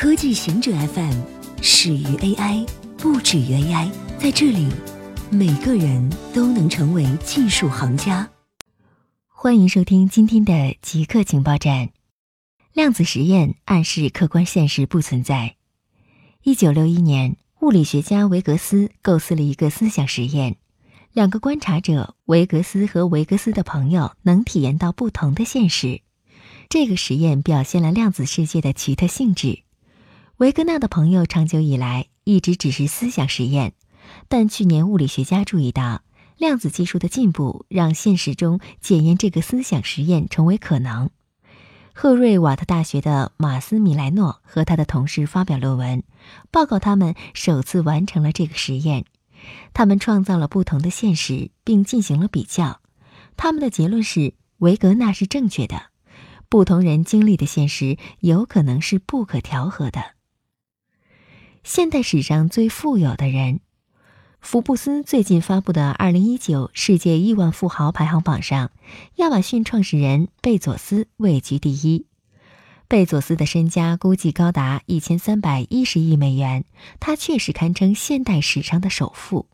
科技行者 FM 始于 AI，不止于 AI。在这里，每个人都能成为技术行家。欢迎收听今天的极客情报站。量子实验暗示客观现实不存在。一九六一年，物理学家维格斯构思了一个思想实验：两个观察者维格斯和维格斯的朋友能体验到不同的现实。这个实验表现了量子世界的奇特性质。维格纳的朋友长久以来一直只是思想实验，但去年物理学家注意到，量子技术的进步让现实中检验这个思想实验成为可能。赫瑞瓦特大学的马斯米莱诺和他的同事发表论文，报告他们首次完成了这个实验。他们创造了不同的现实，并进行了比较。他们的结论是维格纳是正确的，不同人经历的现实有可能是不可调和的。现代史上最富有的人，福布斯最近发布的二零一九世界亿万富豪排行榜上，亚马逊创始人贝佐斯位居第一。贝佐斯的身家估计高达一千三百一十亿美元，他确实堪称现代史上的首富。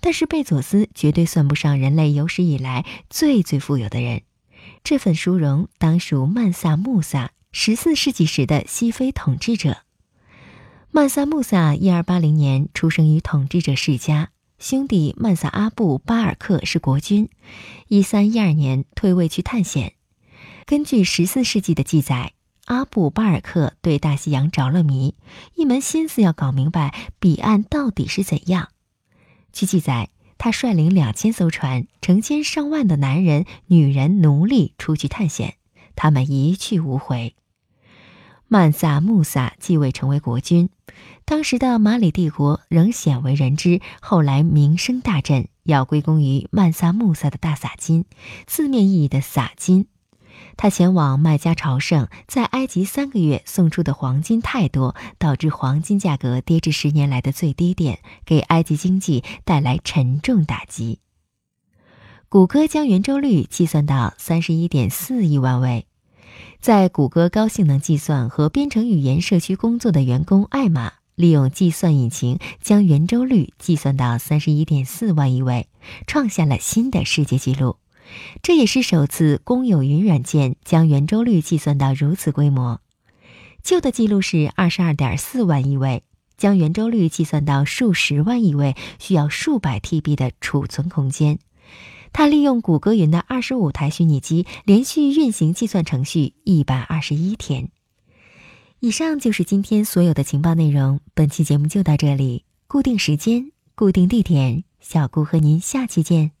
但是，贝佐斯绝对算不上人类有史以来最最富有的人。这份殊荣当属曼萨穆萨，十四世纪时的西非统治者。曼萨穆萨一二八零年出生于统治者世家，兄弟曼萨阿布巴尔克是国君。一三一二年退位去探险。根据十四世纪的记载，阿布巴尔克对大西洋着了迷，一门心思要搞明白彼岸到底是怎样。据记载，他率领两千艘船，成千上万的男人、女人、奴隶出去探险，他们一去无回。曼萨穆萨继位成为国君，当时的马里帝国仍鲜为人知。后来名声大振，要归功于曼萨穆萨的大撒金，字面意义的撒金。他前往麦加朝圣，在埃及三个月送出的黄金太多，导致黄金价格跌至十年来的最低点，给埃及经济带来沉重打击。谷歌将圆周率计算到三十一点四亿万位。在谷歌高性能计算和编程语言社区工作的员工艾玛，利用计算引擎将圆周率计算到三十一点四万亿位，创下了新的世界纪录。这也是首次公有云软件将圆周率计算到如此规模。旧的记录是二十二点四万亿位，将圆周率计算到数十万亿位需要数百 TB 的储存空间。他利用谷歌云的二十五台虚拟机连续运行计算程序一百二十一天。以上就是今天所有的情报内容。本期节目就到这里，固定时间，固定地点，小顾和您下期见。